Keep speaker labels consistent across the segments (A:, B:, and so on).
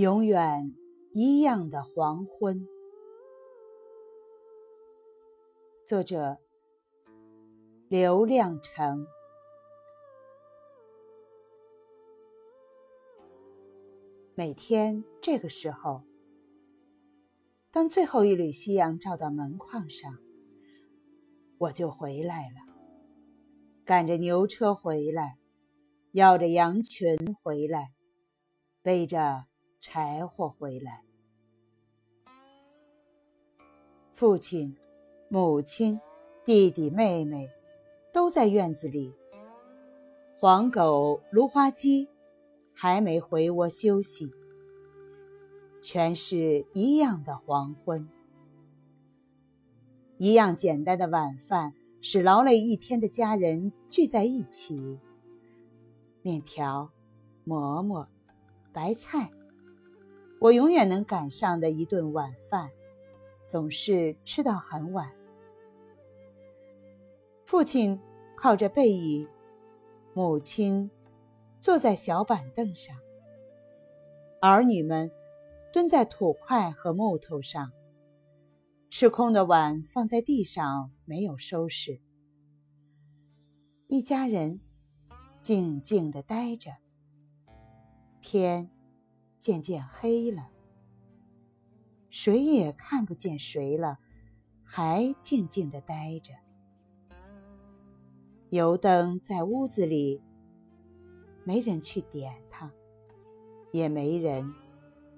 A: 永远一样的黄昏。作者：刘亮程。每天这个时候，当最后一缕夕阳照到门框上，我就回来了，赶着牛车回来，摇着羊群回来，背着。柴火回来，父亲、母亲、弟弟、妹妹都在院子里。黄狗、芦花鸡还没回窝休息。全是一样的黄昏，一样简单的晚饭，使劳累一天的家人聚在一起。面条、馍馍、白菜。我永远能赶上的一顿晚饭，总是吃到很晚。父亲靠着背椅，母亲坐在小板凳上，儿女们蹲在土块和木头上。吃空的碗放在地上，没有收拾。一家人静静地待着。天。渐渐黑了，谁也看不见谁了，还静静的待着。油灯在屋子里，没人去点它，也没人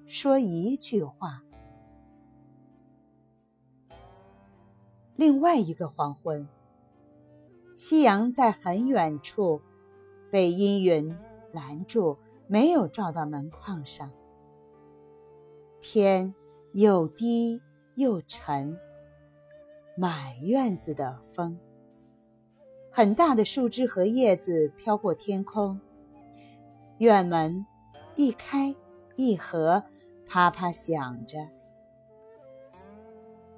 A: 说一句话。另外一个黄昏，夕阳在很远处被阴云拦住。没有照到门框上，天又低又沉，满院子的风。很大的树枝和叶子飘过天空，院门一开一合，啪啪响着。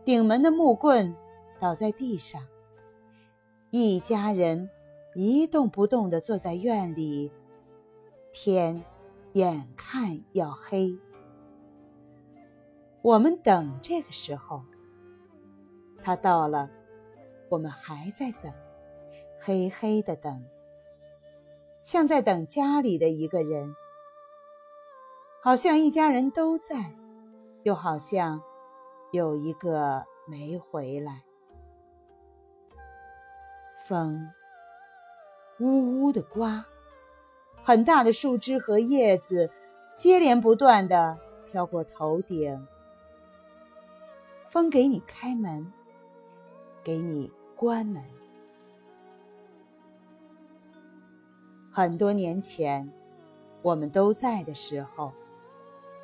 A: 顶门的木棍倒在地上，一家人一动不动地坐在院里。天眼看要黑，我们等这个时候。他到了，我们还在等，黑黑的等，像在等家里的一个人，好像一家人都在，又好像有一个没回来。风呜呜的刮。很大的树枝和叶子接连不断的飘过头顶，风给你开门，给你关门。很多年前，我们都在的时候，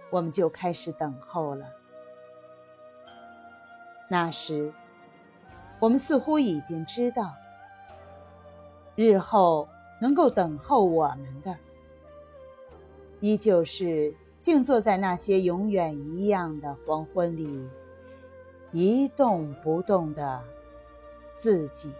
A: 我们就开始等候了。那时，我们似乎已经知道，日后。能够等候我们的，依旧是静坐在那些永远一样的黄昏里，一动不动的自己。